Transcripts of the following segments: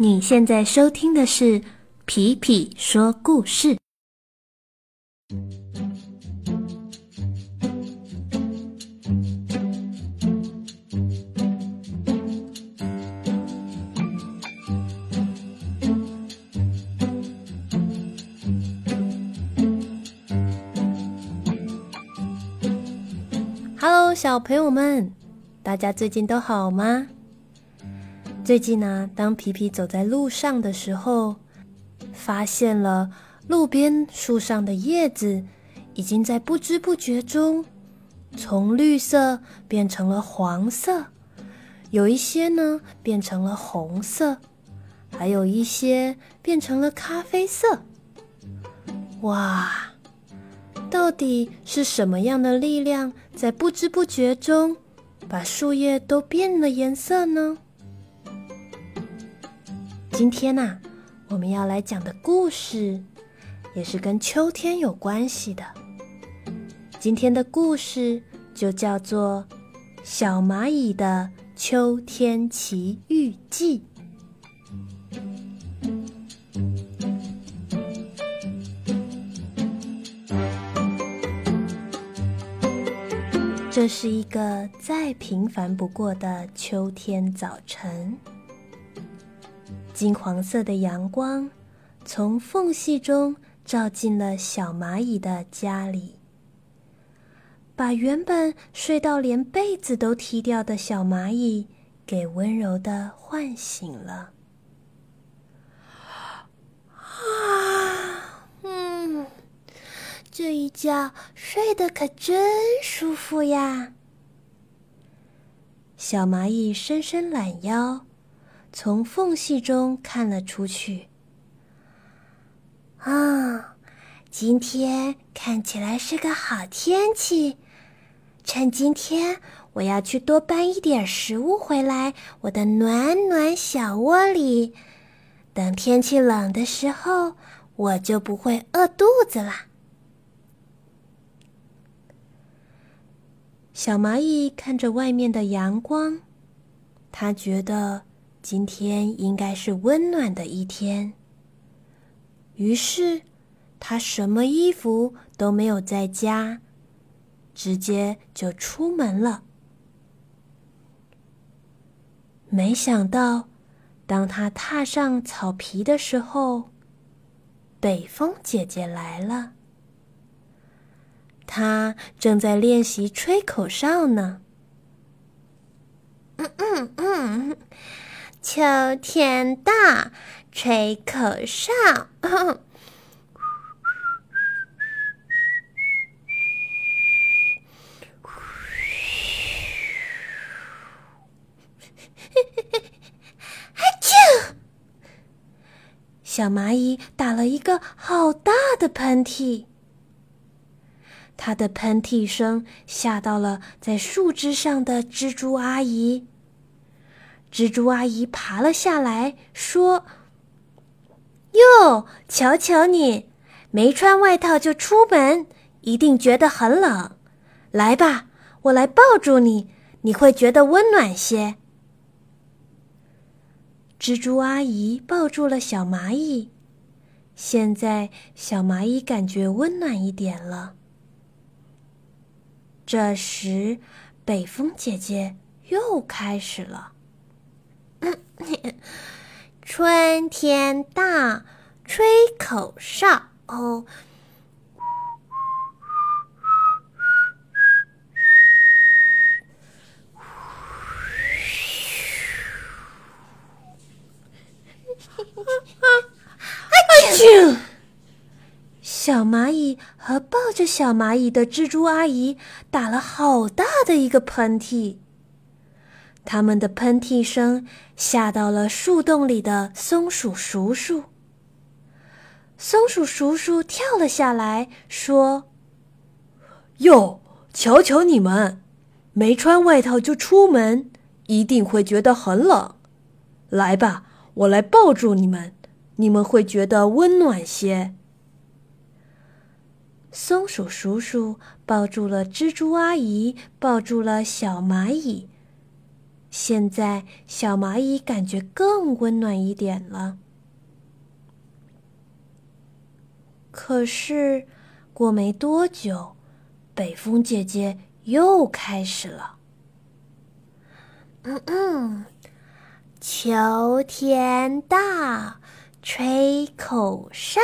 你现在收听的是皮皮说故事。Hello，小朋友们，大家最近都好吗？最近呢，当皮皮走在路上的时候，发现了路边树上的叶子已经在不知不觉中从绿色变成了黄色，有一些呢变成了红色，还有一些变成了咖啡色。哇，到底是什么样的力量在不知不觉中把树叶都变了颜色呢？今天呢，我们要来讲的故事，也是跟秋天有关系的。今天的故事就叫做《小蚂蚁的秋天奇遇记》。这是一个再平凡不过的秋天早晨。金黄色的阳光从缝隙中照进了小蚂蚁的家里，把原本睡到连被子都踢掉的小蚂蚁给温柔的唤醒了。啊，嗯，这一觉睡得可真舒服呀！小蚂蚁伸伸懒腰。从缝隙中看了出去。啊，今天看起来是个好天气。趁今天，我要去多搬一点食物回来我的暖暖小窝里。等天气冷的时候，我就不会饿肚子啦。小蚂蚁看着外面的阳光，它觉得。今天应该是温暖的一天。于是，他什么衣服都没有在家，直接就出门了。没想到，当他踏上草皮的时候，北风姐姐来了。她正在练习吹口哨呢。嗯嗯嗯。秋天到，吹口哨。小蚂蚁打了一个好大的喷嚏，它的喷嚏声吓到了在树枝上的蜘蛛阿姨。蜘蛛阿姨爬了下来，说：“哟，瞧瞧你，没穿外套就出门，一定觉得很冷。来吧，我来抱住你，你会觉得温暖些。”蜘蛛阿姨抱住了小蚂蚁，现在小蚂蚁感觉温暖一点了。这时，北风姐姐又开始了。春天到，吹口哨哦！小蚂蚁和抱着小蚂蚁的蜘蛛阿姨打了好大的一个喷嚏。他们的喷嚏声吓到了树洞里的松鼠叔叔。松鼠叔叔跳了下来，说：“哟，瞧瞧你们，没穿外套就出门，一定会觉得很冷。来吧，我来抱住你们，你们会觉得温暖些。”松鼠叔叔抱住了蜘蛛阿姨，抱住了小蚂蚁。现在小蚂蚁感觉更温暖一点了。可是，过没多久，北风姐姐又开始了。嗯嗯，秋天到，吹口哨。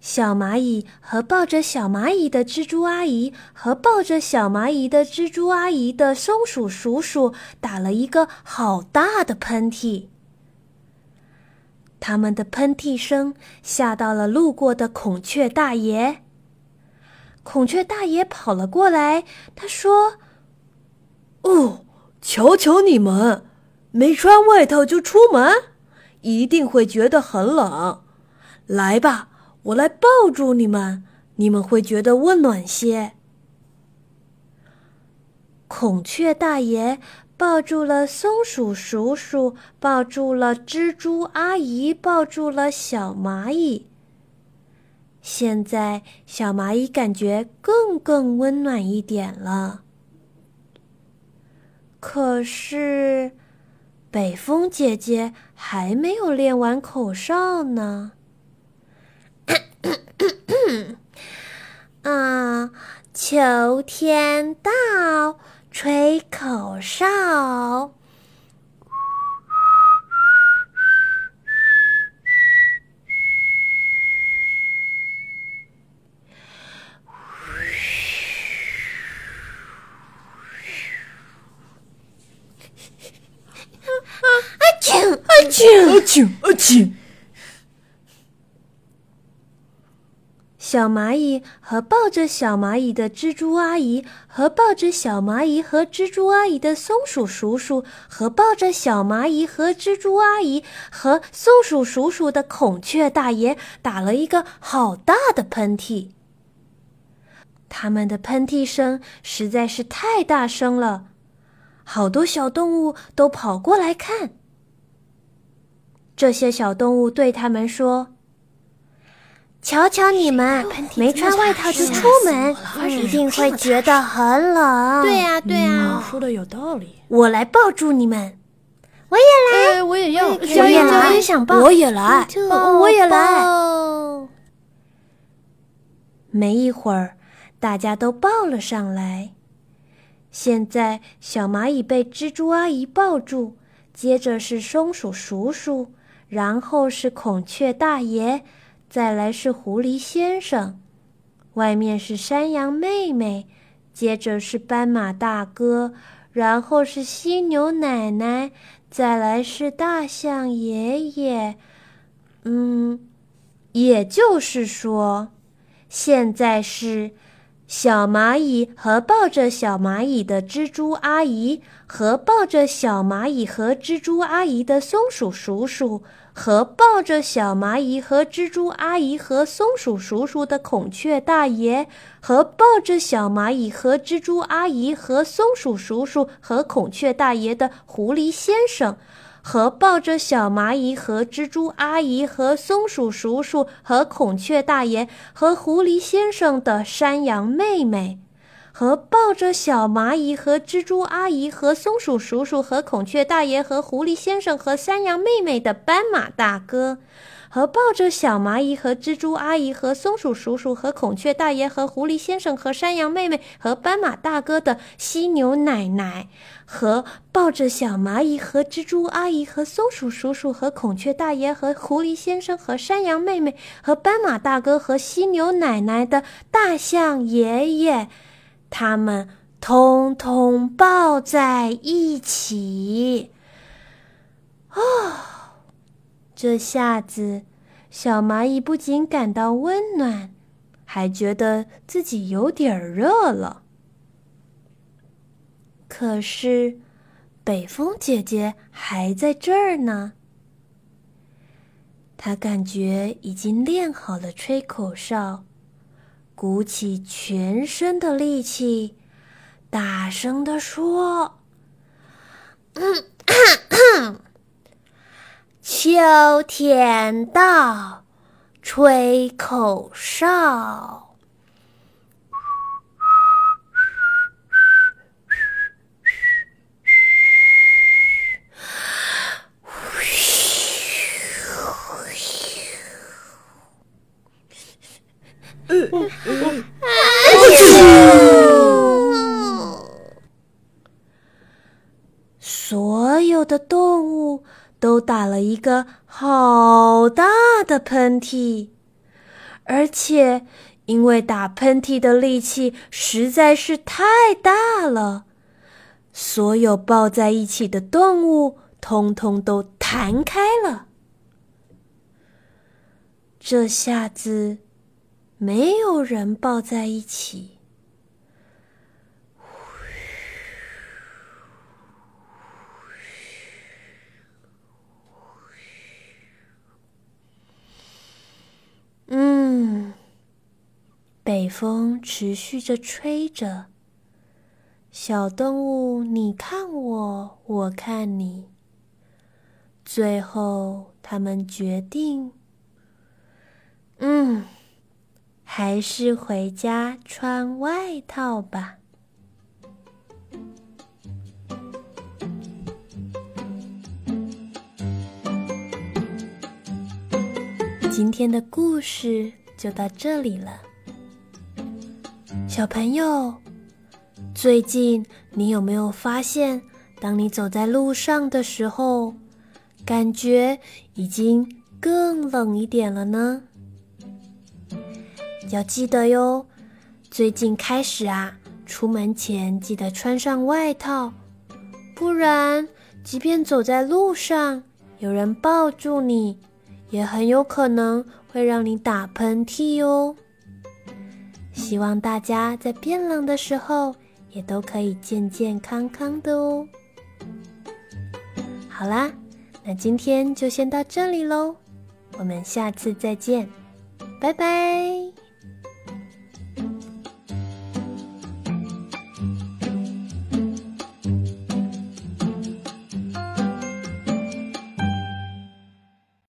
小蚂蚁和抱着小蚂蚁的蜘蛛阿姨和抱着小蚂蚁的蜘蛛阿姨的松鼠叔叔打了一个好大的喷嚏。他们的喷嚏声吓到了路过的孔雀大爷。孔雀大爷跑了过来，他说：“哦，瞧瞧你们，没穿外套就出门，一定会觉得很冷。来吧。”我来抱住你们，你们会觉得温暖些。孔雀大爷抱住了松鼠叔叔，抱住了蜘蛛阿姨，抱住了小蚂蚁。现在小蚂蚁感觉更更温暖一点了。可是，北风姐姐还没有练完口哨呢。啊，秋天到，吹口哨。啊啊！啾啊啾啊啾啊啾！小蚂蚁和抱着小蚂蚁的蜘蛛阿姨，和抱着小蚂蚁和蜘蛛阿姨的松鼠叔叔，和抱着小蚂蚁和蜘蛛阿姨和松鼠叔叔的孔雀大爷打了一个好大的喷嚏。他们的喷嚏声实在是太大声了，好多小动物都跑过来看。这些小动物对他们说。瞧瞧你们，没穿外套就出门，一定会觉得很冷。对呀，对呀，说的有道理。我来抱住你们，我也来，我也要，我也来，想抱，我也来，我也来。没一会儿，大家都抱了上来。现在，小蚂蚁被蜘蛛阿姨抱住，接着是松鼠叔叔，然后是孔雀大爷。再来是狐狸先生，外面是山羊妹妹，接着是斑马大哥，然后是犀牛奶奶，再来是大象爷爷。嗯，也就是说，现在是小蚂蚁和抱着小蚂蚁的蜘蛛阿姨，和抱着小蚂蚁和蜘蛛阿姨的松鼠叔叔。和抱着小蚂蚁和蜘蛛阿姨和松鼠叔叔的孔雀大爷，和抱着小蚂蚁和蜘蛛阿姨和松鼠叔叔和孔雀大爷的狐狸先生，和抱着小蚂蚁和蜘蛛阿姨和松鼠叔叔和孔雀大爷和狐狸先生的山羊妹妹。和抱着小蚂蚁和蜘蛛阿姨和松鼠叔叔和孔雀大爷和狐狸先生和山羊妹妹的斑马大哥，和抱着小蚂蚁和蜘蛛阿姨和松鼠叔叔和孔雀大爷和狐狸先生和山羊妹妹和斑马大哥的犀牛奶奶，和抱着小蚂蚁和蜘蛛阿姨和松鼠叔叔和孔雀大爷和狐狸先生和山羊妹妹和斑马大哥和犀牛奶奶的大象爷爷。他们通通抱在一起，哦，这下子小蚂蚁不仅感到温暖，还觉得自己有点热了。可是，北风姐姐还在这儿呢。她感觉已经练好了吹口哨。鼓起全身的力气，大声地说：“ 秋天到，吹口哨。”所有的动物都打了一个好大的喷嚏，而且因为打喷嚏的力气实在是太大了，所有抱在一起的动物通通都弹开了。这下子。没有人抱在一起。北风持续着吹着，小动物你看我，我看你，最后他们决定，嗯。还是回家穿外套吧。今天的故事就到这里了，小朋友，最近你有没有发现，当你走在路上的时候，感觉已经更冷一点了呢？要记得哟，最近开始啊，出门前记得穿上外套，不然即便走在路上，有人抱住你，也很有可能会让你打喷嚏哦。希望大家在变冷的时候，也都可以健健康康的哦。好啦，那今天就先到这里喽，我们下次再见，拜拜。